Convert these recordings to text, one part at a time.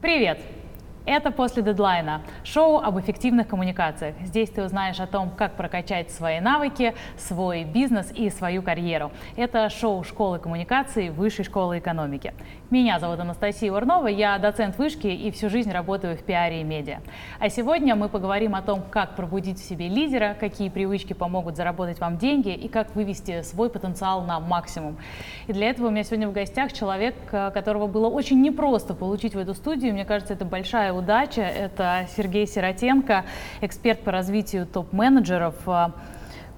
Привет! Это «После дедлайна» – шоу об эффективных коммуникациях. Здесь ты узнаешь о том, как прокачать свои навыки, свой бизнес и свою карьеру. Это шоу школы коммуникации Высшей школы экономики. Меня зовут Анастасия Урнова, я доцент вышки и всю жизнь работаю в пиаре и медиа. А сегодня мы поговорим о том, как пробудить в себе лидера, какие привычки помогут заработать вам деньги и как вывести свой потенциал на максимум. И для этого у меня сегодня в гостях человек, которого было очень непросто получить в эту студию. Мне кажется, это большая удача. Это Сергей Сиротенко, эксперт по развитию топ-менеджеров, э,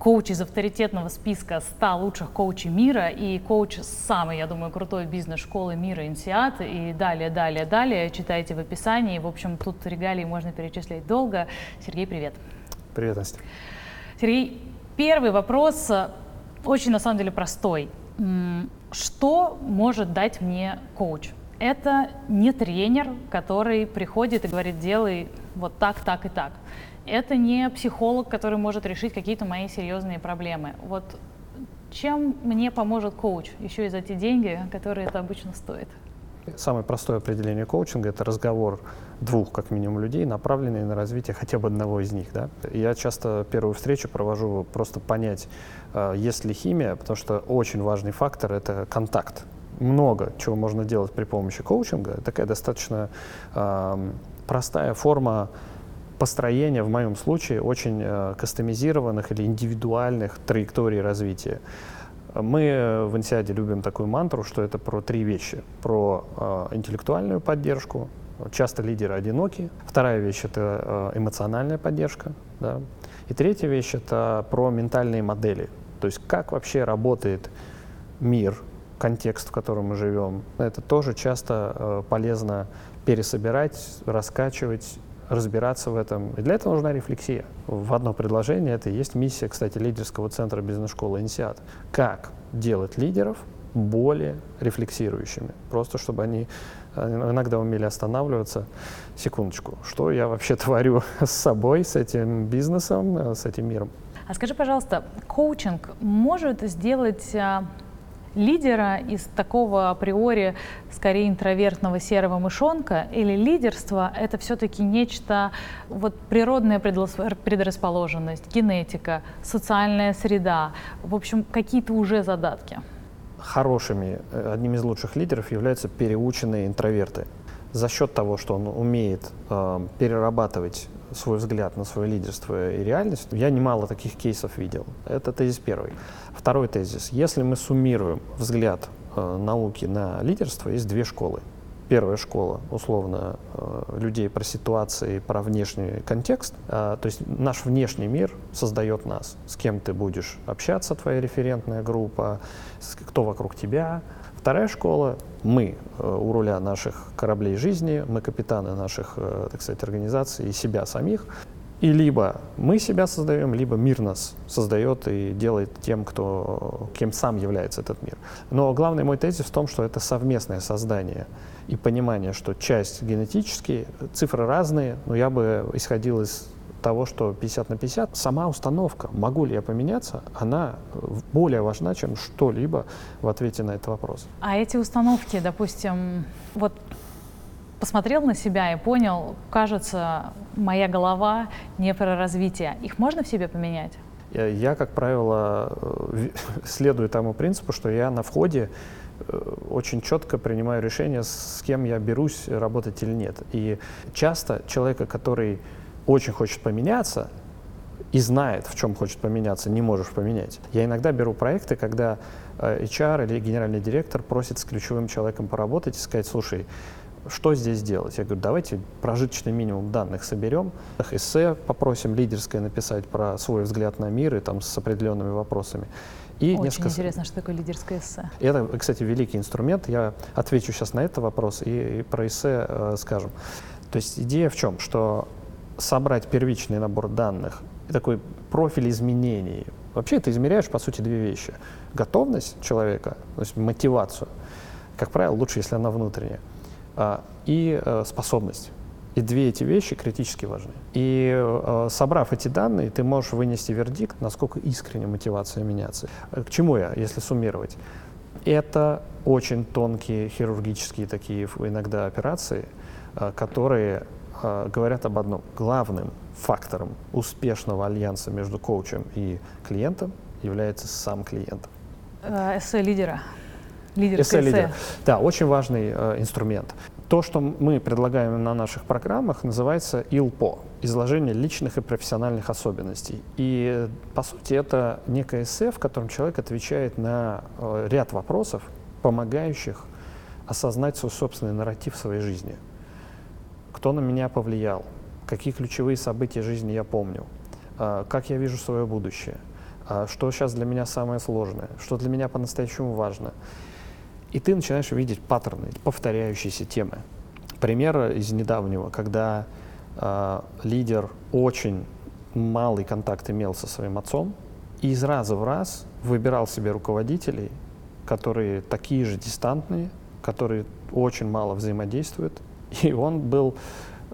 коуч из авторитетного списка 100 лучших коучей мира и коуч самой, я думаю, крутой бизнес-школы мира Инсиат. И далее, далее, далее читайте в описании. В общем, тут регалии можно перечислять долго. Сергей, привет. Привет, Настя. Сергей, первый вопрос э, очень, на самом деле, простой. Что может дать мне коуч? это не тренер, который приходит и говорит, делай вот так, так и так. Это не психолог, который может решить какие-то мои серьезные проблемы. Вот чем мне поможет коуч, еще и за те деньги, которые это обычно стоит? Самое простое определение коучинга – это разговор двух, как минимум, людей, направленный на развитие хотя бы одного из них. Да? Я часто первую встречу провожу просто понять, э, есть ли химия, потому что очень важный фактор – это контакт много чего можно делать при помощи коучинга. Такая достаточно э, простая форма построения, в моем случае, очень э, кастомизированных или индивидуальных траекторий развития. Мы в Инсиаде любим такую мантру, что это про три вещи. Про э, интеллектуальную поддержку, часто лидеры одиноки. Вторая вещь — это э, эмоциональная поддержка. Да? И третья вещь — это про ментальные модели. То есть как вообще работает мир, контекст, в котором мы живем. Это тоже часто полезно пересобирать, раскачивать, разбираться в этом. И для этого нужна рефлексия. В одно предложение это и есть миссия, кстати, лидерского центра бизнес-школы «Инсиат». Как делать лидеров более рефлексирующими. Просто чтобы они э, иногда умели останавливаться. Секундочку, что я вообще творю с собой, с этим бизнесом, э, с этим миром? А скажи, пожалуйста, коучинг может сделать лидера из такого априори скорее интровертного серого мышонка или лидерство — это все-таки нечто, вот природная предрасположенность, генетика, социальная среда, в общем, какие-то уже задатки? Хорошими, э, одним из лучших лидеров являются переученные интроверты. За счет того, что он умеет э, перерабатывать свой взгляд на свое лидерство и реальность, я немало таких кейсов видел. Это тезис первый. Второй тезис. Если мы суммируем взгляд э, науки на лидерство, есть две школы. Первая школа, условно, э, людей про ситуации, про внешний контекст. Э, то есть наш внешний мир создает нас. С кем ты будешь общаться, твоя референтная группа, кто вокруг тебя, Вторая школа — мы э, у руля наших кораблей жизни, мы капитаны наших, э, так сказать, организаций и себя самих. И либо мы себя создаем, либо мир нас создает и делает тем, кто, кем сам является этот мир. Но главный мой тезис в том, что это совместное создание и понимание, что часть генетически, цифры разные, но я бы исходил из того, что 50 на 50, сама установка, могу ли я поменяться, она более важна, чем что-либо в ответе на этот вопрос. А эти установки, допустим, вот посмотрел на себя и понял, кажется, моя голова не про развитие. Их можно в себе поменять? Я, я как правило, э, следую тому принципу, что я на входе э, очень четко принимаю решение, с кем я берусь работать или нет. И часто человека, который очень хочет поменяться и знает, в чем хочет поменяться, не можешь поменять. Я иногда беру проекты, когда э, HR или генеральный директор просит с ключевым человеком поработать и сказать, слушай, что здесь делать? Я говорю, давайте прожиточный минимум данных соберем, эссе попросим лидерское написать про свой взгляд на мир и там с определенными вопросами. И Очень несколько... интересно, что такое лидерское эссе. Это, кстати, великий инструмент. Я отвечу сейчас на этот вопрос и, и про эссе э, скажем. То есть идея в чем? Что собрать первичный набор данных и такой профиль изменений. Вообще ты измеряешь, по сути, две вещи. Готовность человека, то есть мотивацию, как правило, лучше, если она внутренняя, а, и э, способность. И две эти вещи критически важны. И э, собрав эти данные, ты можешь вынести вердикт, насколько искренне мотивация меняться. К чему я, если суммировать? Это очень тонкие хирургические такие иногда операции – которые говорят об одном. Главным фактором успешного альянса между коучем и клиентом является сам клиент. Эссе лидера. Лидер эссе, лидера. Да, очень важный э, инструмент. То, что мы предлагаем на наших программах, называется ИЛПО – изложение личных и профессиональных особенностей. И, по сути, это некое эссе, в котором человек отвечает на э, ряд вопросов, помогающих осознать свой собственный нарратив своей жизни. Кто на меня повлиял? Какие ключевые события жизни я помню? Э, как я вижу свое будущее? Э, что сейчас для меня самое сложное? Что для меня по-настоящему важно? И ты начинаешь видеть паттерны, повторяющиеся темы. Пример из недавнего, когда э, лидер очень малый контакт имел со своим отцом, и из раза в раз выбирал себе руководителей, которые такие же дистантные, которые очень мало взаимодействуют, и он был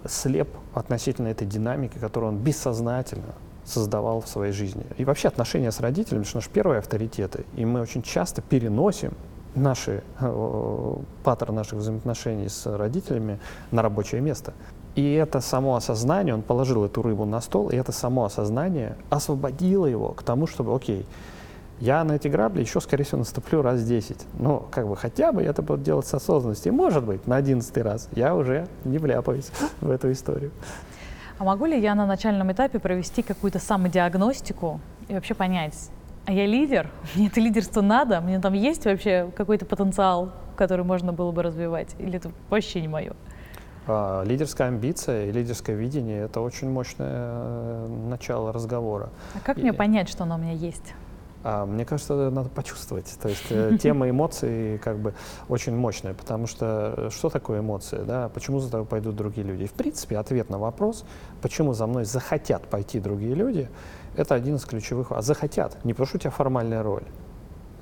слеп относительно этой динамики, которую он бессознательно создавал в своей жизни. И вообще отношения с родителями, что наши первые авторитеты, и мы очень часто переносим наши, э, паттерн наших взаимоотношений с родителями на рабочее место. И это само осознание, он положил эту рыбу на стол, и это само осознание освободило его к тому, чтобы, окей, я на эти грабли еще, скорее всего, наступлю раз 10. Но как бы хотя бы я это буду делать с осознанностью. И, может быть, на одиннадцатый раз я уже не вляпаюсь в эту историю. А могу ли я на начальном этапе провести какую-то самодиагностику и вообще понять, а я лидер, мне это лидерство надо, мне там есть вообще какой-то потенциал, который можно было бы развивать, или это вообще не мое? А, лидерская амбиция и лидерское видение — это очень мощное э, начало разговора. А как и, мне понять, что оно у меня есть? А, мне кажется, надо почувствовать. То есть э, тема эмоций как бы очень мощная, потому что э, что такое эмоции, да? Почему за тобой пойдут другие люди? И, в принципе, ответ на вопрос, почему за мной захотят пойти другие люди — это один из ключевых. А захотят. Не потому что у тебя формальная роль,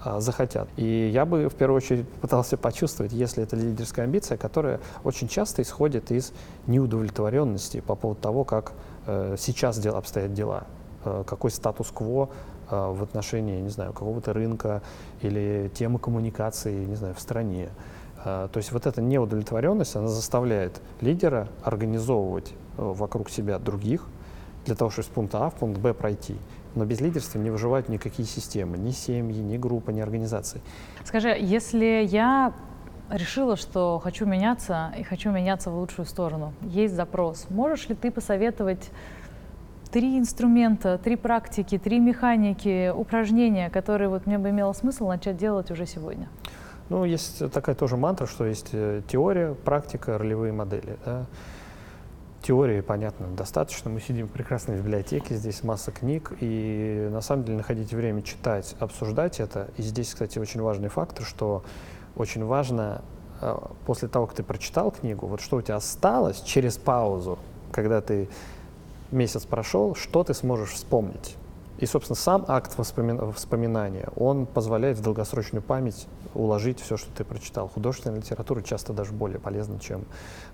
а захотят. И я бы в первую очередь пытался почувствовать, если это лидерская амбиция, которая очень часто исходит из неудовлетворенности по поводу того, как э, сейчас дел, обстоят дела, э, какой статус-кво в отношении, не знаю, какого-то рынка или темы коммуникации, не знаю, в стране. Э, то есть вот эта неудовлетворенность, она заставляет лидера организовывать э, вокруг себя других, для того, чтобы с пункта А в пункт Б пройти. Но без лидерства не выживают никакие системы, ни семьи, ни группы, ни организации. Скажи, если я решила, что хочу меняться и хочу меняться в лучшую сторону, есть запрос, можешь ли ты посоветовать три инструмента, три практики, три механики, упражнения, которые вот мне бы имело смысл начать делать уже сегодня? Ну, есть такая тоже мантра, что есть э, теория, практика, ролевые модели. Да? теории, понятно, достаточно. Мы сидим в прекрасной библиотеке, здесь масса книг, и на самом деле находить время читать, обсуждать это. И здесь, кстати, очень важный фактор, что очень важно э, после того, как ты прочитал книгу, вот что у тебя осталось через паузу, когда ты месяц прошел, что ты сможешь вспомнить. И, собственно, сам акт воспомин... вспоминания, он позволяет в долгосрочную память уложить все, что ты прочитал. Художественная литература часто даже более полезна, чем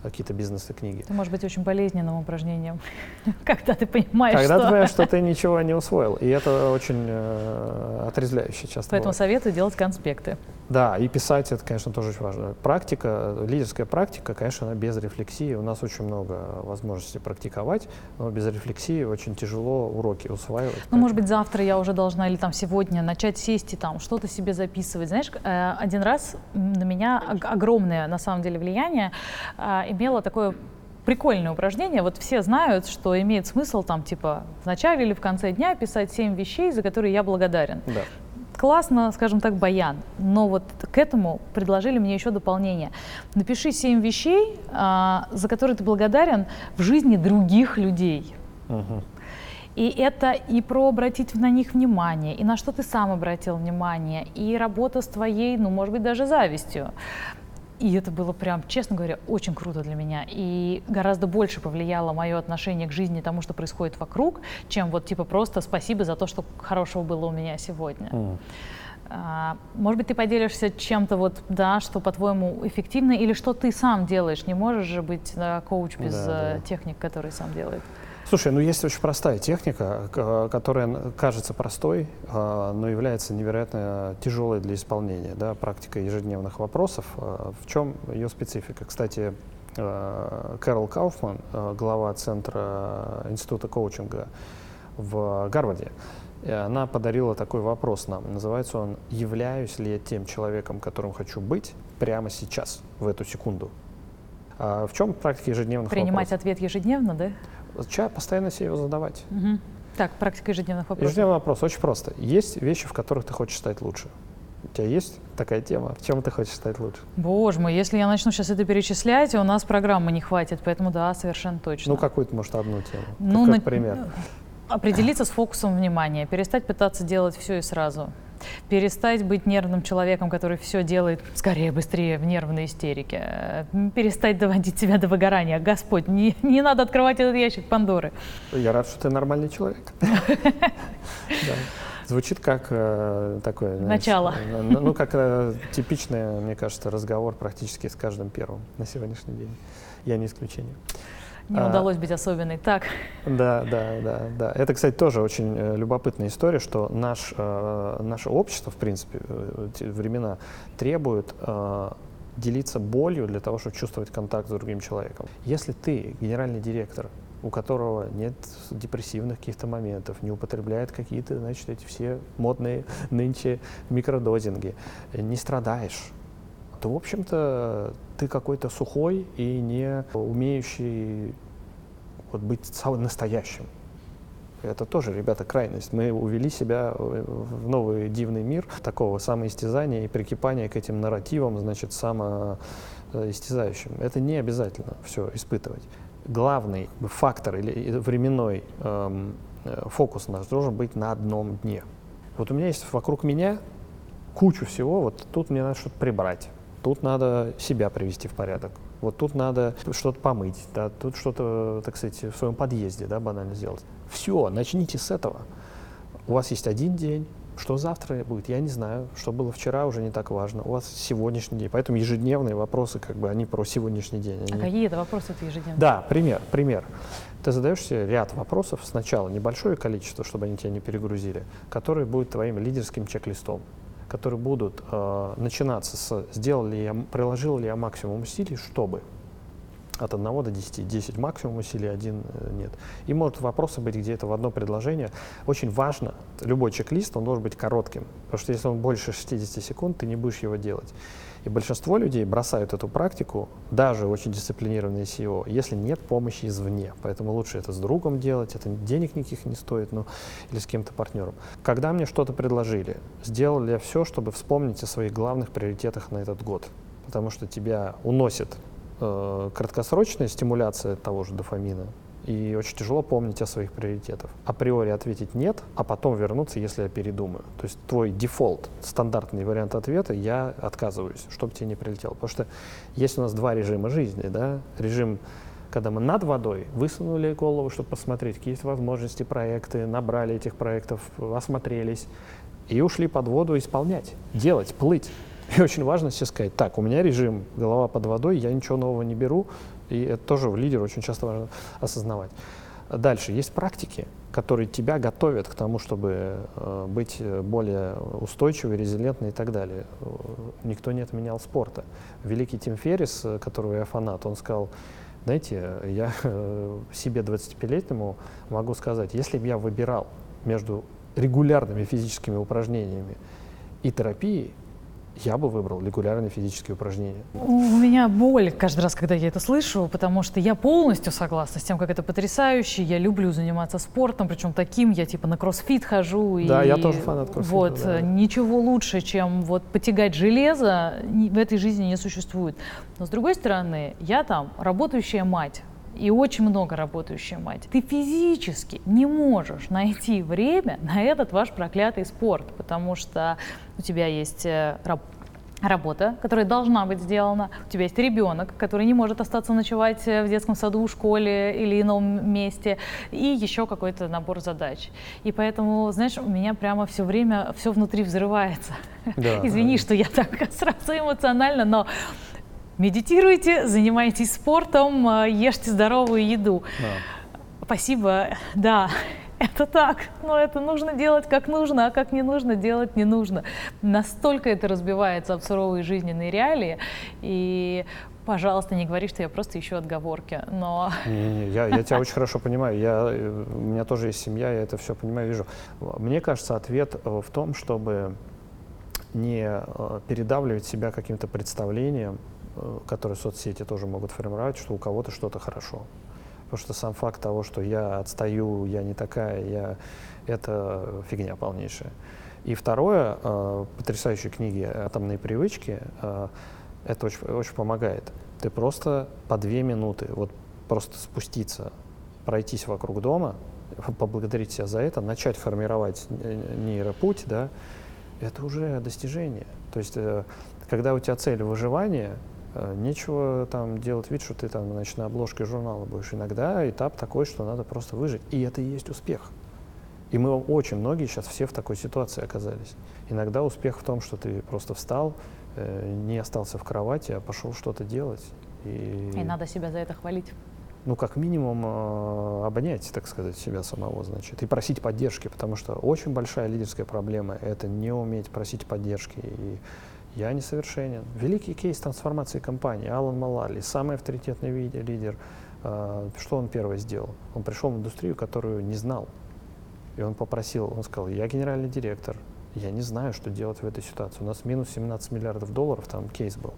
какие-то бизнесы книги. Это может быть очень болезненным упражнением, когда ты понимаешь, когда что... ты понимаешь, что ты ничего не усвоил. И это очень э, отрезвляюще часто Поэтому бывает. советую делать конспекты. Да, и писать это, конечно, тоже очень важно. Практика, лидерская практика, конечно, она без рефлексии. У нас очень много возможностей практиковать, но без рефлексии очень тяжело уроки усваивать. Ну, может быть, завтра я уже должна или там сегодня начать сесть и там что-то себе записывать. Знаешь, э, один раз на меня огромное, на самом деле, влияние э, имело такое прикольное упражнение. Вот все знают, что имеет смысл там типа в начале или в конце дня писать семь вещей, за которые я благодарен. Да. Классно, скажем так, баян. Но вот к этому предложили мне еще дополнение. Напиши семь вещей, а, за которые ты благодарен в жизни других людей. Угу. И это и про обратить на них внимание, и на что ты сам обратил внимание, и работа с твоей, ну, может быть, даже завистью. И это было прям, честно говоря, очень круто для меня. И гораздо больше повлияло мое отношение к жизни тому, что происходит вокруг, чем вот типа просто спасибо за то, что хорошего было у меня сегодня. Mm. Может быть, ты поделишься чем-то вот, да, что по-твоему эффективно, или что ты сам делаешь? Не можешь же быть да, коуч без да, да. Э, техник, который сам делает. Слушай, ну есть очень простая техника, которая кажется простой, а, но является невероятно тяжелой для исполнения. Да? Практика ежедневных вопросов. А, в чем ее специфика? Кстати, э, Кэрол Кауфман, глава Центра Института коучинга в Гарварде, она подарила такой вопрос нам. Называется он «Являюсь ли я тем человеком, которым хочу быть прямо сейчас, в эту секунду?» а В чем практика ежедневных Принимать вопросов? ответ ежедневно, да? Ча постоянно себе его задавать. Угу. Так, практика ежедневных вопросов. Ежедневный вопрос очень просто. Есть вещи, в которых ты хочешь стать лучше? У тебя есть такая тема? В чем ты хочешь стать лучше? Боже мой, если я начну сейчас это перечислять, у нас программы не хватит, поэтому да, совершенно точно. Ну, какую-то, может, одну тему. Ну, как, на- пример. Определиться с фокусом внимания, перестать пытаться делать все и сразу. Перестать быть нервным человеком, который все делает скорее, быстрее, в нервной истерике. Э, Перестать доводить себя до выгорания. Господь, не, не надо открывать этот ящик Пандоры. Я рад, что ты нормальный человек. Звучит как э, такое... знаешь, Начало. э, Ну, ну, как э, типичный, мне кажется, разговор практически с каждым первым на сегодняшний день. Я не исключение. Не А. удалось быть особенной. Так, Да, да, да, да. Это, кстати, тоже очень э, любопытная история, что наш, э, наше общество, в принципе, э, времена требует э, делиться болью для того, чтобы чувствовать контакт с другим человеком. Если ты генеральный директор, у которого нет депрессивных каких-то моментов, не употребляет какие-то, значит, эти все модные нынче микродозинги, не страдаешь, то, в общем-то, ты какой-то сухой и не умеющий вот быть самым настоящим. Это тоже, ребята, крайность. Мы увели себя в новый дивный мир такого самоистязания и прикипания к этим нарративам, значит, самоистязающим. Это не обязательно все испытывать. Главный фактор или временной эм, фокус наш должен быть на одном дне. Вот у меня есть вокруг меня кучу всего, вот тут мне надо что-то прибрать, тут надо себя привести в порядок, вот тут надо что-то помыть, да, тут что-то, так сказать, в своем подъезде, да, банально сделать. Все, начните с этого. У вас есть один день, что завтра будет, я не знаю. Что было вчера, уже не так важно. У вас сегодняшний день. Поэтому ежедневные вопросы, как бы, они про сегодняшний день. а они- какие это вопросы ты ежедневно? да, пример, пример. Ты задаешь себе ряд вопросов сначала, небольшое количество, чтобы они тебя не перегрузили, которые будут твоим лидерским чек-листом, которые будут э, начинаться с «сделал ли я, приложил ли я максимум усилий, чтобы?» От 1 до 10. 10 максимум усилий, 1 нет. И может вопросы быть где-то в одно предложение. Очень важно, любой чек-лист, он должен быть коротким, потому что если он больше 60 секунд, ты не будешь его делать. И большинство людей бросают эту практику, даже очень дисциплинированные SEO, если нет помощи извне. Поэтому лучше это с другом делать, это денег никаких не стоит, ну, или с кем-то партнером. Когда мне что-то предложили, сделал я все, чтобы вспомнить о своих главных приоритетах на этот год? Потому что тебя уносит э, краткосрочная стимуляция того же дофамина, и очень тяжело помнить о своих приоритетах. Априори ответить нет, а потом вернуться, если я передумаю. То есть твой дефолт, стандартный вариант ответа, я отказываюсь, чтобы тебе не прилетело. Потому что есть у нас два режима жизни, да, режим когда мы над водой высунули голову, чтобы посмотреть, какие есть возможности, проекты, набрали этих проектов, осмотрелись и ушли под воду исполнять, делать, плыть. И очень важно себе сказать, так, у меня режим голова под водой, я ничего нового не беру, и это тоже в лидеру очень часто важно осознавать. Дальше есть практики, которые тебя готовят к тому, чтобы э, быть более устойчивой, резилентной и так далее. Э, Никто не отменял спорта. Великий Тим Феррис, э, которого я фанат, он сказал, знаете, я э, себе 25-летнему могу сказать, если бы я выбирал между регулярными физическими упражнениями и терапией, я бы выбрал регулярные физические упражнения. У меня боль каждый раз, когда я это слышу, потому что я полностью согласна с тем, как это потрясающе. Я люблю заниматься спортом, причем таким, я типа на кроссфит хожу. Да, и я тоже фанат кроссфита, Вот, да. ничего лучше, чем вот потягать железо, в этой жизни не существует. Но с другой стороны, я там работающая мать. И очень много работающая мать. Ты физически не можешь найти время на этот ваш проклятый спорт, потому что у тебя есть э, раб- работа, которая должна быть сделана. У тебя есть ребенок, который не может остаться ночевать э, в детском саду, школе или ином месте, и еще какой-то набор задач. И поэтому, знаешь, у меня прямо все время все внутри взрывается. Да. Извини, что я так сразу эмоционально, но медитируйте, занимайтесь спортом, э, ешьте здоровую еду. Да. Спасибо, да, это так, но это нужно делать как нужно, а как не нужно делать не нужно. Настолько это разбивается об суровые жизненные реалии, и Пожалуйста, не говори, что я просто ищу отговорки, но... Не-не, я, я тебя очень хорошо понимаю. Я, у меня тоже есть семья, я это все понимаю, вижу. Мне кажется, ответ в том, чтобы не э, передавливать себя каким-то представлением, э, которые соцсети тоже могут формировать, что у кого-то что-то хорошо. Потому что сам факт того, что я отстаю, я не такая, я, это фигня полнейшая. И второе, э, потрясающие книги «Атомные привычки», э, это очень, очень помогает. Ты просто по две минуты, вот просто спуститься, пройтись вокруг дома, поблагодарить себя за это, начать формировать нейропуть, да, это уже достижение. То есть, э, когда у тебя цель выживания, э, нечего там делать вид, что ты там значит, на обложке журнала будешь. Иногда этап такой, что надо просто выжить. И это и есть успех. И мы очень многие сейчас все в такой ситуации оказались. Иногда успех в том, что ты просто встал, э, не остался в кровати, а пошел что-то делать. И... и надо себя за это хвалить ну, как минимум, э, обнять, так сказать, себя самого, значит, и просить поддержки, потому что очень большая лидерская проблема — это не уметь просить поддержки. И я несовершенен. Великий кейс трансформации компании. Алан Малали, самый авторитетный лидер. Э, что он первое сделал? Он пришел в индустрию, которую не знал. И он попросил, он сказал, я генеральный директор, я не знаю, что делать в этой ситуации. У нас минус 17 миллиардов долларов, там кейс был.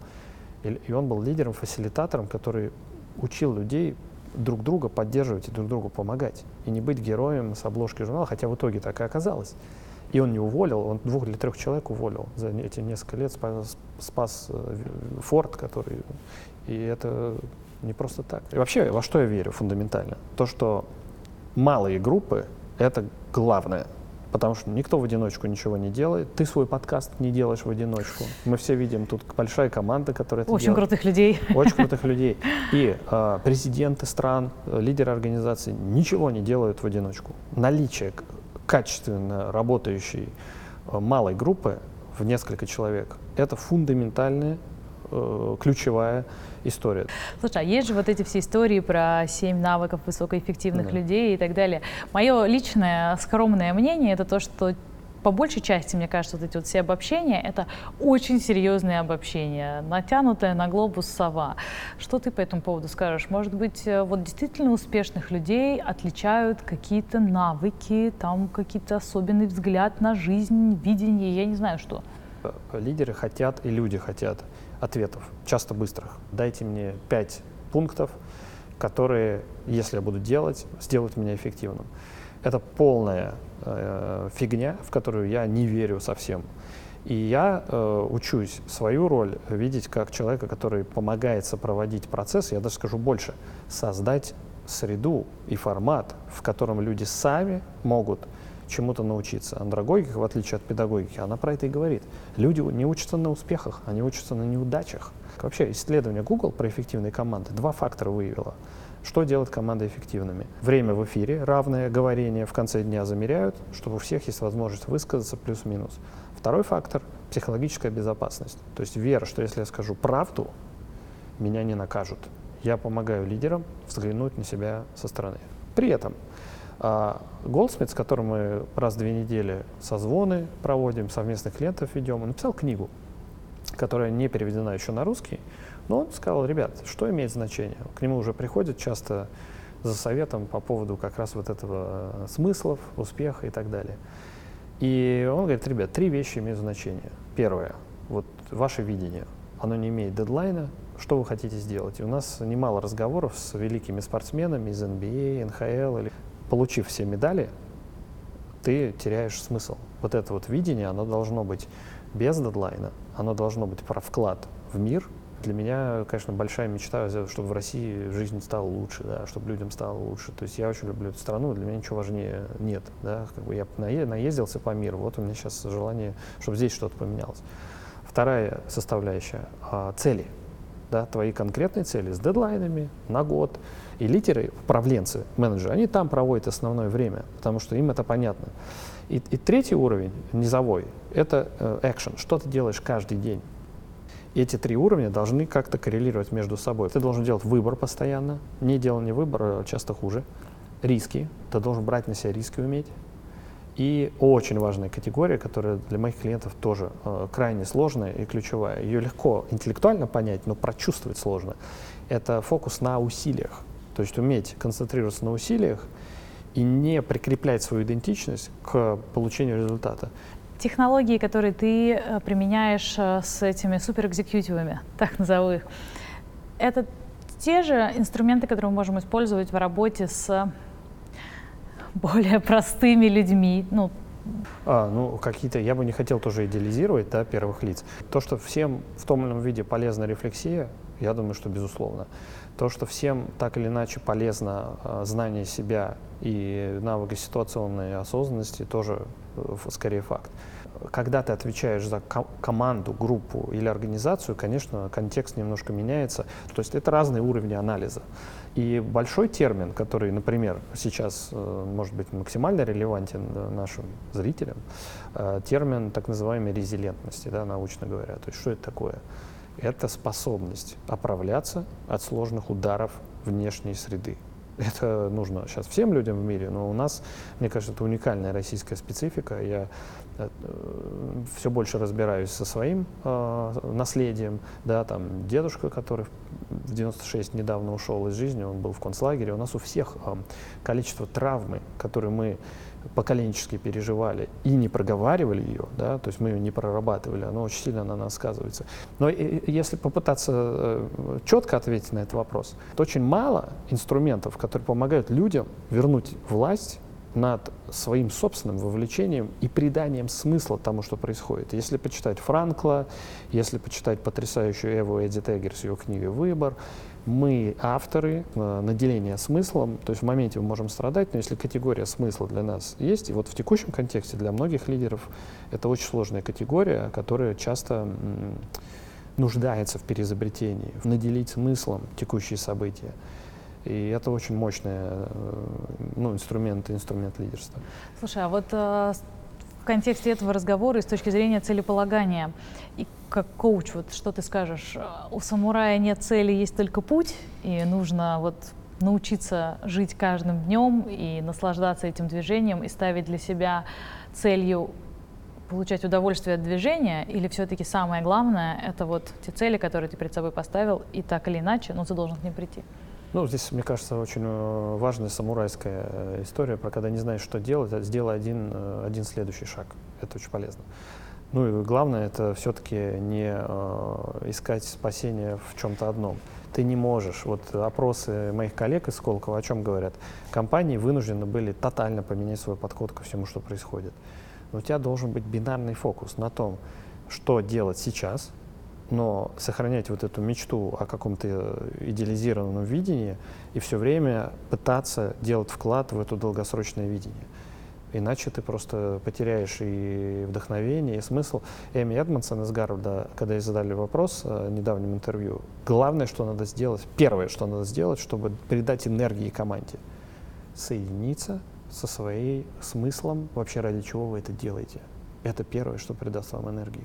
И он был лидером, фасилитатором, который учил людей друг друга поддерживать и друг другу помогать. И не быть героем с обложки журнала, хотя в итоге так и оказалось. И он не уволил, он двух или трех человек уволил. За эти несколько лет спас, спас э, Форд, который... И это не просто так. И вообще, во что я верю фундаментально? То, что малые группы — это главное потому что никто в одиночку ничего не делает. Ты свой подкаст не делаешь в одиночку. Мы все видим тут большая команда, которая это Очень делает. крутых людей. Очень крутых людей. И э, президенты стран, лидеры организаций ничего не делают в одиночку. Наличие качественно работающей э, малой группы в несколько человек – это фундаментальная, э, ключевая история. Слушай, а есть же вот эти все истории про семь навыков высокоэффективных да. людей и так далее. Мое личное скромное мнение это то, что по большей части, мне кажется, вот эти вот все обобщения — это очень серьезные обобщения, натянутая на глобус сова. Что ты по этому поводу скажешь? Может быть, э, вот действительно успешных людей отличают какие-то навыки, там какие-то особенный взгляд на жизнь, видение, я не знаю что. Лидеры хотят и люди хотят ответов, часто быстрых. Дайте мне пять пунктов, которые, если я буду делать, сделают меня эффективным. Это полная э, фигня, в которую я не верю совсем. И я э, учусь свою роль видеть как человека, который помогает сопроводить процесс, я даже скажу больше, создать среду и формат, в котором люди сами могут чему-то научиться. Андрогогика, в отличие от педагогики, она про это и говорит. Люди не учатся на успехах, они учатся на неудачах. Вообще, исследование Google про эффективные команды два фактора выявило. Что делает команды эффективными? Время в эфире, равное говорение в конце дня замеряют, чтобы у всех есть возможность высказаться плюс-минус. Второй фактор – психологическая безопасность. То есть вера, что если я скажу правду, меня не накажут. Я помогаю лидерам взглянуть на себя со стороны. При этом а Голдсмит, с которым мы раз в две недели созвоны проводим, совместных клиентов ведем, он написал книгу, которая не переведена еще на русский, но он сказал, ребят, что имеет значение? К нему уже приходят часто за советом по поводу как раз вот этого э, смыслов, успеха и так далее. И он говорит, ребят, три вещи имеют значение. Первое, вот ваше видение, оно не имеет дедлайна, что вы хотите сделать. И у нас немало разговоров с великими спортсменами из NBA, НХЛ или получив все медали, ты теряешь смысл. Вот это вот видение, оно должно быть без дедлайна, оно должно быть про вклад в мир. Для меня, конечно, большая мечта, чтобы в России жизнь стала лучше, да, чтобы людям стало лучше. То есть я очень люблю эту страну, для меня ничего важнее нет. Да, как бы я наездился по миру, вот у меня сейчас желание, чтобы здесь что-то поменялось. Вторая составляющая а, — цели. Да, твои конкретные цели с дедлайнами на год, и лидеры, управленцы, менеджеры, они там проводят основное время, потому что им это понятно. И, и третий уровень, низовой, это экшен, э, что ты делаешь каждый день. Эти три уровня должны как-то коррелировать между собой. Ты должен делать выбор постоянно, не делание выбора часто хуже. Риски, ты должен брать на себя риски уметь. И очень важная категория, которая для моих клиентов тоже э, крайне сложная и ключевая. Ее легко интеллектуально понять, но прочувствовать сложно. Это фокус на усилиях. То есть уметь концентрироваться на усилиях и не прикреплять свою идентичность к получению результата. Технологии, которые ты э, применяешь э, с этими суперэкзекьютивами, так назову их, это те же инструменты, которые мы можем использовать в работе с более простыми людьми, ну, а, ну, какие-то, я бы не хотел тоже идеализировать, да, первых лиц. То, что всем в том или ином виде полезна рефлексия, я думаю, что безусловно. То, что всем так или иначе полезно э, знание себя и навыки ситуационной осознанности, тоже скорее факт когда ты отвечаешь за команду, группу или организацию, конечно, контекст немножко меняется. То есть это разные уровни анализа. И большой термин, который, например, сейчас э, может быть максимально релевантен нашим зрителям, э, термин так называемой резилентности, да, научно говоря. То есть что это такое? Это способность оправляться от сложных ударов внешней среды. Это нужно сейчас всем людям в мире, но у нас, мне кажется, это уникальная российская специфика. Я э, все больше разбираюсь со своим э, наследием, да, там дедушка, который в 96 недавно ушел из жизни, он был в концлагере. У нас у всех э, количество травмы, которые мы поколенчески переживали и не проговаривали ее, да, то есть мы ее не прорабатывали, оно очень сильно на нас сказывается. Но если попытаться э, четко ответить на этот вопрос, то очень мало инструментов, которые помогают людям вернуть власть над своим собственным вовлечением и приданием смысла тому, что происходит. Если почитать Франкла, если почитать потрясающую Эву Эдди Теггер с ее книгой «Выбор», мы авторы э, наделения смыслом, то есть в моменте мы можем страдать, но если категория смысла для нас есть, и вот в текущем контексте для многих лидеров это очень сложная категория, которая часто нуждается в переизобретении, в наделить смыслом текущие события. И это очень мощный э, ну, инструмент, инструмент лидерства. Слушай, а вот э, контексте этого разговора и с точки зрения целеполагания, и как коуч, вот что ты скажешь? У самурая нет цели, есть только путь, и нужно вот научиться жить каждым днем и наслаждаться этим движением и ставить для себя целью получать удовольствие от движения, или все-таки самое главное это вот те цели, которые ты перед собой поставил, и так или иначе, но ты должен к ним прийти. Ну, здесь, мне кажется, очень э, важная самурайская э, история про когда не знаешь, что делать, а сделай один, э, один следующий шаг. Это очень полезно. Ну и главное, это все-таки не искать спасение в чем-то одном. Ты не можешь. Вот опросы моих коллег из Сколково о чем говорят? Компании вынуждены были тотально поменять свой подход ко всему, что происходит. Но у тебя должен быть бинарный фокус на том, что делать сейчас – но сохранять вот эту мечту о каком-то идеализированном видении и все время пытаться делать вклад в это долгосрочное видение. Иначе ты просто потеряешь и вдохновение, и смысл. Эми Эдмонсон из Гарварда, когда ей задали вопрос в недавнем интервью, главное, что надо сделать, первое, что надо сделать, чтобы придать энергии команде, соединиться со своим смыслом, вообще ради чего вы это делаете. Это первое, что придаст вам энергии.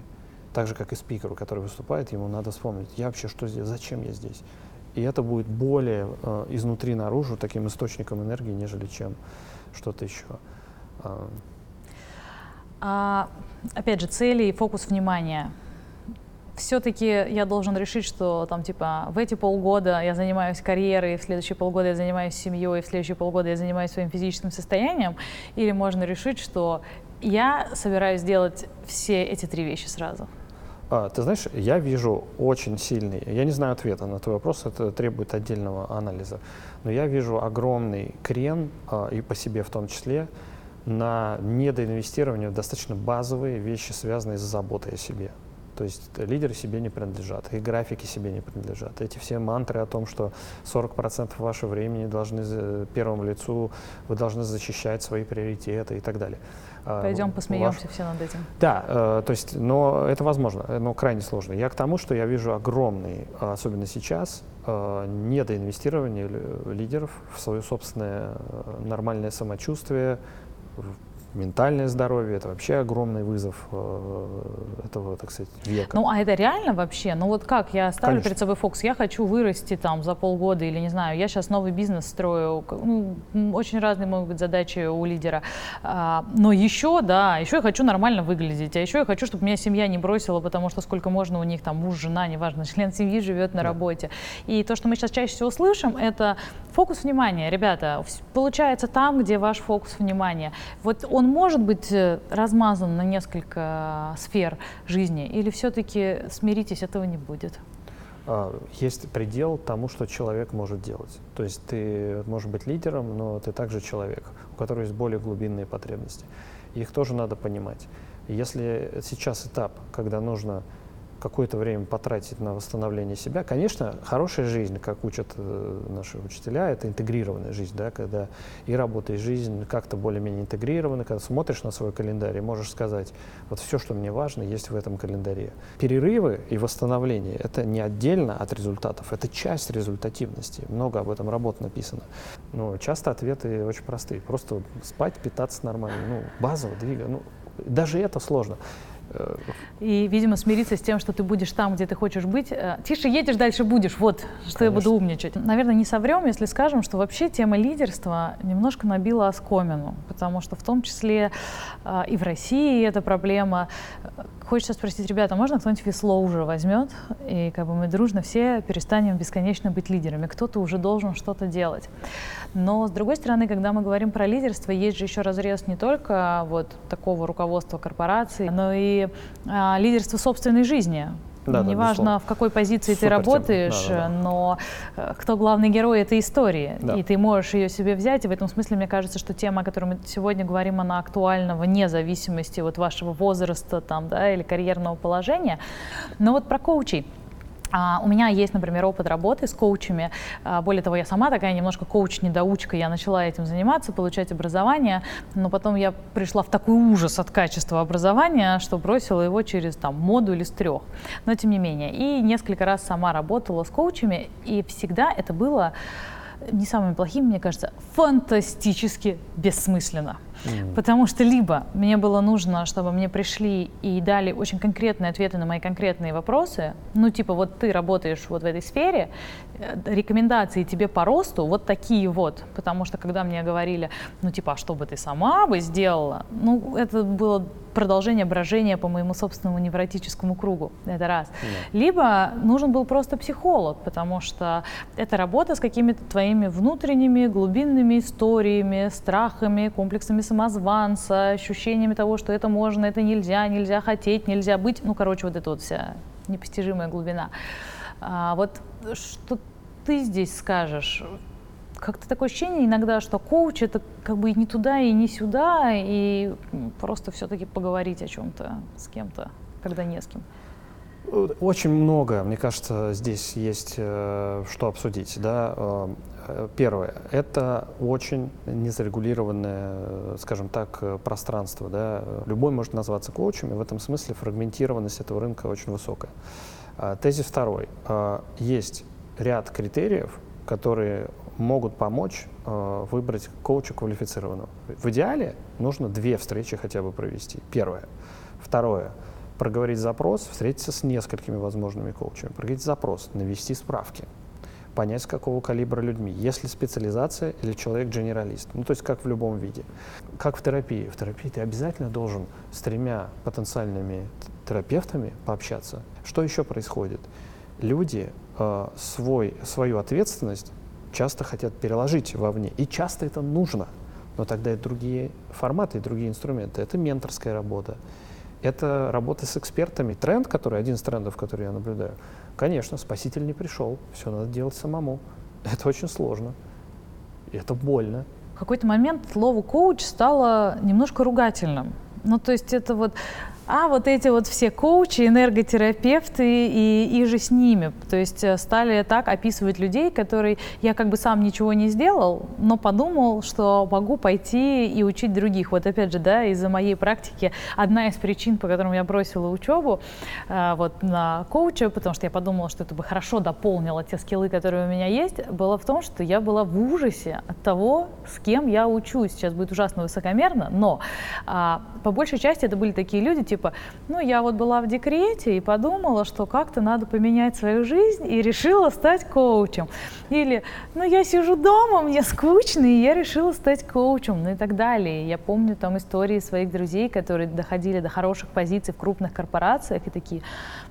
Так же, как и спикеру, который выступает, ему надо вспомнить, я вообще что здесь, зачем я здесь. И это будет более э, изнутри наружу таким источником энергии, нежели чем что-то еще. А, а, опять же, цели и фокус внимания. Все-таки я должен решить, что там типа в эти полгода я занимаюсь карьерой, в следующие полгода я занимаюсь семьей, в следующие полгода я занимаюсь своим физическим состоянием, или можно решить, что я собираюсь делать все эти три вещи сразу. А, ты знаешь, я вижу очень сильный, я не знаю ответа на твой вопрос, это требует отдельного анализа, но я вижу огромный крен, а, и по себе в том числе, на недоинвестирование в достаточно базовые вещи, связанные с заботой о себе. То есть лидеры себе не принадлежат, и графики себе не принадлежат. Эти все мантры о том, что 40% вашего времени должны первому лицу, вы должны защищать свои приоритеты и так далее. А, Пойдем посмеемся Ваш... все над этим. Да, э, то есть, но это возможно, но крайне сложно. Я к тому, что я вижу огромный, особенно сейчас, э, недоинвестирование лидеров в свое собственное э, нормальное самочувствие, ментальное здоровье, это вообще огромный вызов э, этого, так сказать, века. Ну, а это реально вообще? Ну, вот как? Я ставлю Конечно. перед собой фокус, я хочу вырасти там за полгода или, не знаю, я сейчас новый бизнес строю. Ну, очень разные могут быть задачи у лидера. А, но еще, да, еще я хочу нормально выглядеть, а еще я хочу, чтобы меня семья не бросила, потому что сколько можно у них там муж, жена, неважно, член семьи живет на Да. работе. И то, что мы сейчас чаще всего слышим, это фокус внимания. Ребята, получается там, где ваш фокус внимания. Вот он может быть э, размазан на несколько сфер жизни, или все-таки смиритесь, этого не будет? А, Есть предел тому, что человек может делать. То есть ты можешь быть лидером, но ты также человек, у которого есть более глубинные потребности. Их тоже надо понимать. Если сейчас этап, когда нужно какое-то время потратить на восстановление себя, конечно, хорошая жизнь, как учат э, наши учителя, это интегрированная жизнь, да, когда и работа, и жизнь как-то более-менее интегрированы, когда смотришь на свой календарь и можешь сказать, вот все, что мне важно, есть в этом календаре. Перерывы и восстановление — это не отдельно от результатов, это часть результативности. Много об этом работ написано. Но часто ответы очень простые. Просто спать, питаться нормально, ну, базово, двигаться. Ну, даже это сложно. Э, И, видимо, смириться с тем, что ты будешь там, где ты хочешь быть. Э, Тише едешь, дальше будешь. Вот, что я буду Конечно. умничать. Наверное, не соврем, если скажем, что вообще тема лидерства немножко набила оскомину, потому что в том числе э, и в России эта проблема. Хочется спросить, ребята, можно кто-нибудь весло уже возьмет, и как бы мы дружно все перестанем бесконечно быть лидерами. Кто-то уже должен что-то делать. Но, с другой стороны, когда мы говорим про лидерство, есть же еще разрез не только вот такого руководства корпорации, но и а, лидерство собственной жизни. Да, да, Неважно, безусловно. в какой позиции ты Супер тема. работаешь, Да, да, да. но э, кто главный герой этой истории, Да. и ты можешь ее себе взять. И в этом смысле, мне кажется, что тема, о которой мы сегодня говорим, она актуальна вне зависимости от вашего возраста там, да, или карьерного положения. Но вот про коучей. А, у меня есть, например, опыт работы с коучами. А, более того, я сама такая немножко коуч-недоучка. Я начала этим заниматься, получать образование, но потом я пришла в такой ужас от качества образования, что бросила его через там, модуль из трех. Но тем не менее. И несколько раз сама работала с коучами, и всегда это было не самым плохим, мне кажется, фантастически бессмысленно. Потому что либо мне было нужно, чтобы мне пришли и дали очень конкретные ответы на мои конкретные вопросы, ну типа вот ты работаешь вот в этой сфере, э, рекомендации тебе по росту вот такие вот, потому что когда мне говорили, ну типа, а что бы ты сама бы сделала, ну это было продолжение брожения по моему собственному невротическому кругу, это раз. Либо нужен был просто психолог, потому что это работа с какими-то твоими внутренними глубинными историями, страхами, комплексами самозванца, ощущениями того, что это можно, это нельзя, нельзя хотеть, нельзя быть. Ну, короче, вот эта вот вся непостижимая глубина. А, вот что ты здесь скажешь? Как-то такое ощущение иногда, что коуч это как бы и не туда, и не сюда, и просто все-таки поговорить о чем-то с кем-то, когда не с кем. Очень много, мне кажется, здесь есть э, что обсудить. Да? Э, э, Первое, это очень незарегулированное, э, скажем так, э, пространство. Да? Любой может назваться коучем, и в этом смысле фрагментированность этого рынка очень высокая. А, Тезис второй. Есть ряд критериев, которые могут помочь э, выбрать коуча квалифицированного. В идеале нужно две встречи хотя бы провести. Первое. Второе проговорить запрос, встретиться с несколькими возможными коучами, проговорить запрос, навести справки, понять, с какого калибра людьми, есть ли специализация или человек генералист, ну то есть как в любом виде. Как в терапии. В терапии ты обязательно должен с тремя потенциальными терапевтами пообщаться. Что еще происходит? Люди э, свой, свою ответственность часто хотят переложить вовне, и часто это нужно, но тогда это другие форматы и другие инструменты. Это менторская работа, это работа с экспертами. Тренд, который, один из трендов, который я наблюдаю, конечно, спаситель не пришел, все надо делать самому. Это очень сложно, это больно. В какой-то момент слово коуч стало немножко ругательным. Ну, то есть это вот а вот эти вот все коучи, энерготерапевты и, и же с ними. То есть э, стали так описывать людей, которые я как бы сам ничего не сделал, но подумал, что могу пойти и учить других. Вот опять же, да, из-за моей практики одна из причин, по которым я бросила учебу э, вот на коуча, потому что я подумала, что это бы хорошо дополнило те скиллы, которые у меня есть, было в том, что я была в ужасе от того, с кем я учусь. Сейчас будет ужасно высокомерно, но а, по большей части это были такие люди, типа, ну, я вот была в декрете и подумала, что как-то надо поменять свою жизнь и решила стать коучем. Или, ну, я сижу дома, мне скучно, и я решила стать коучем, ну и так далее. Я помню там истории своих друзей, которые доходили до хороших позиций в крупных корпорациях и такие,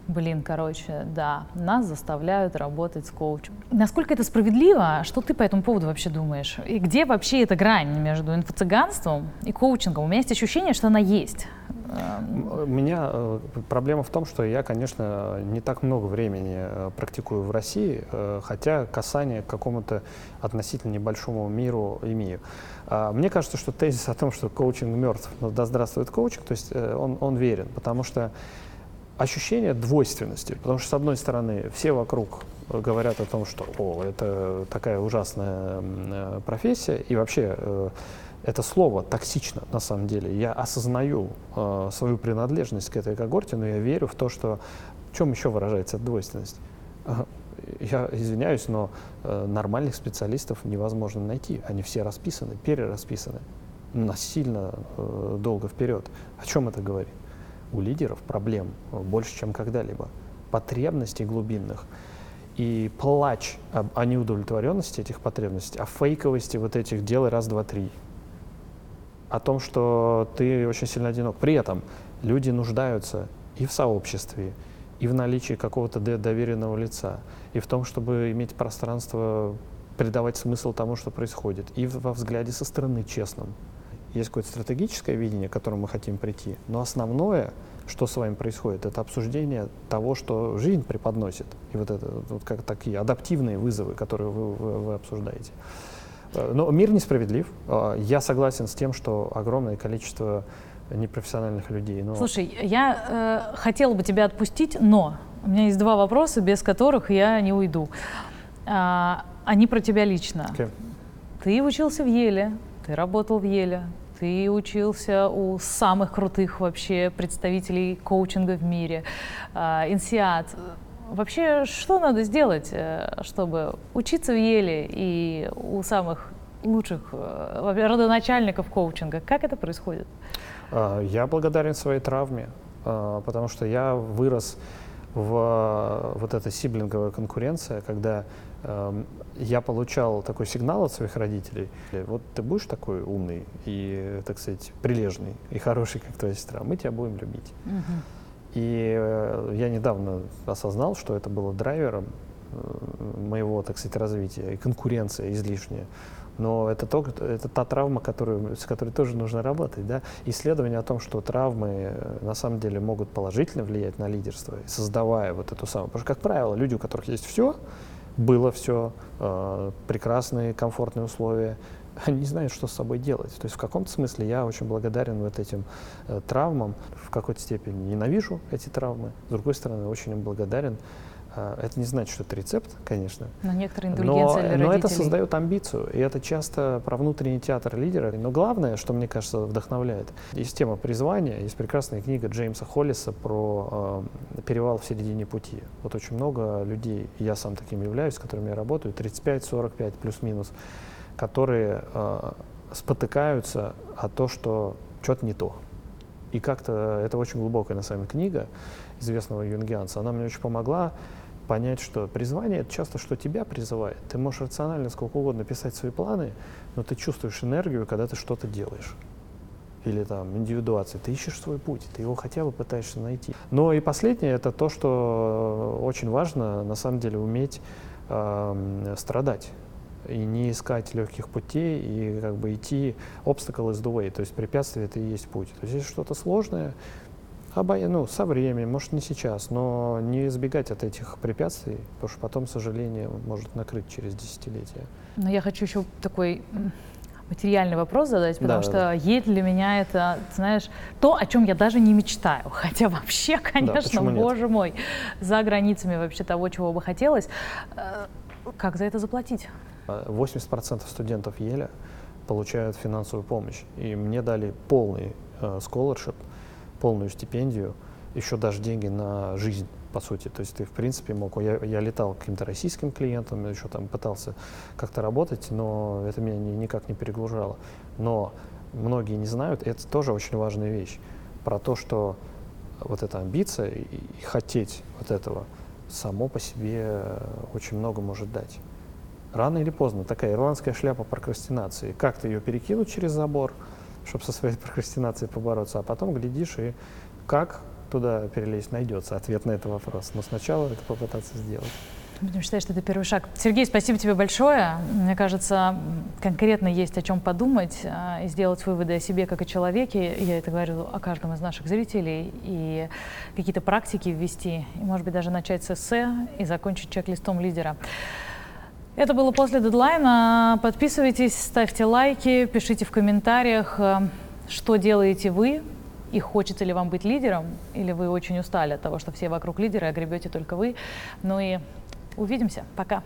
блин, короче, да, нас заставляют работать с коучем. Насколько это справедливо? Что ты по этому поводу вообще думаешь? И где вообще эта грань между инфо-цыганством и коучингом? У меня есть ощущение, что она есть. У меня э, проблема в том, что я, конечно, не так много времени э, практикую в России, э, хотя касание к какому-то относительно небольшому миру имею. А, мне кажется, что тезис о том, что коучинг мертв, но да здравствует коучинг, то есть он, он верен, потому что ощущение двойственности, потому что, с одной стороны, все вокруг говорят о том, что «О, это такая ужасная профессия», и вообще это слово токсично на самом деле. Я осознаю э, свою принадлежность к этой когорте, но я верю в то, что в чем еще выражается эта двойственность. Я извиняюсь, но э, нормальных специалистов невозможно найти. Они все расписаны, перерасписаны насильно э, долго вперед. О чем это говорит? У лидеров проблем больше, чем когда-либо. Потребностей глубинных и плач о неудовлетворенности этих потребностей, о фейковости вот этих дел раз, два, три о том, что ты очень сильно одинок. При этом люди нуждаются и в сообществе, и в наличии какого-то доверенного лица, и в том, чтобы иметь пространство, придавать смысл тому, что происходит, и во взгляде со стороны честном. Есть какое-то стратегическое видение, к которому мы хотим прийти, но основное, что с вами происходит, это обсуждение того, что жизнь преподносит, и вот это вот как такие адаптивные вызовы, которые вы, вы, вы обсуждаете. Э, но мир несправедлив. Э, я согласен с тем, что огромное количество непрофессиональных людей. Но... Слушай, я э, хотела бы тебя отпустить, но у меня есть два вопроса, без которых я не уйду. А, они про тебя лично. Okay. Ты учился в Еле, ты работал в Еле, ты учился у самых крутых вообще представителей коучинга в мире. А, Инсиат. Вообще, что надо сделать, э, чтобы учиться в Еле и у самых лучших э, родоначальников коучинга? Как это происходит? А, я благодарен своей травме, а, потому что я вырос в вот этой сиблинговой конкуренции, когда эм, я получал такой сигнал от своих родителей, вот ты будешь такой умный и, так сказать, прилежный и хороший, как твоя сестра, мы тебя будем любить. Угу. И э, я недавно осознал, что это было драйвером э, моего, так сказать, развития и конкуренция излишняя. Но это, то, это та травма, которую, с которой тоже нужно работать. Да? Исследование о том, что травмы э, на самом деле могут положительно влиять на лидерство, создавая вот эту самую... Потому что, как правило, люди, у которых есть все, было все, э, прекрасные, комфортные условия, не знают, что с собой делать. То есть в каком-то смысле я очень благодарен вот этим э, травмам, в какой-то степени ненавижу эти травмы, с другой стороны, очень им благодарен. Э, это не значит, что это рецепт, конечно. Но некоторые индульгенции но, но это создает амбицию, и это часто про внутренний театр лидера. Но главное, что мне кажется вдохновляет, есть тема призвания, есть прекрасная книга Джеймса Холлиса про э, перевал в середине пути. Вот очень много людей, я сам таким являюсь, с которыми я работаю, 35-45 плюс-минус, которые э, спотыкаются о том, что что-то не то. И как-то это очень глубокая на самом деле книга известного юнгианца. Она мне очень помогла понять, что призвание — это часто, что тебя призывает. Ты можешь рационально сколько угодно писать свои планы, но ты чувствуешь энергию, когда ты что-то делаешь. Или там индивидуация. Ты ищешь свой путь, ты его хотя бы пытаешься найти. Но и последнее — это то, что очень важно, на самом деле, уметь э, страдать и не искать легких путей, и как бы идти obstacle is the way, то есть препятствие это и есть путь. То есть если что-то сложное, обо... ну, со временем, может не сейчас, но не избегать от этих препятствий, потому что потом, к сожалению, может накрыть через десятилетия. Но я хочу еще такой материальный вопрос задать, потому Да, что да. едь для меня это, знаешь, то, о чем я даже не мечтаю. Хотя вообще, конечно, нет? боже мой, за границами вообще того, чего бы хотелось. Э, Как за это заплатить? А 80% студентов Еля получают финансовую помощь. И мне дали полный э, scholarship, полную стипендию, еще даже деньги на жизнь, по сути. То есть ты, в принципе, мог... Я, я летал к каким-то российским клиентам, еще там пытался как-то работать, но это меня ни- никак не перегружало. Но многие не знают, это тоже очень важная вещь, про то, что вот эта амбиция и, и хотеть вот этого само по себе очень много может дать. Рано или поздно такая ирландская шляпа прокрастинации. Как-то ее перекинуть через забор, чтобы со своей прокрастинацией побороться, а потом глядишь и как туда перелезть найдется ответ на этот вопрос. Но сначала это попытаться сделать. Будем считать, что это первый шаг. Сергей, спасибо тебе большое. Мне кажется, конкретно есть о чем подумать а, и сделать выводы о себе как о человеке. Я это говорю о каждом из наших зрителей. И какие-то практики ввести. И, может быть, даже начать с эссе и закончить чек-листом лидера. Это было после дедлайна. Подписывайтесь, ставьте лайки, пишите в комментариях, э, что делаете вы и хочется ли вам быть лидером, или вы очень устали от того, что все вокруг лидеры, а гребете только вы. Ну и увидимся. Пока.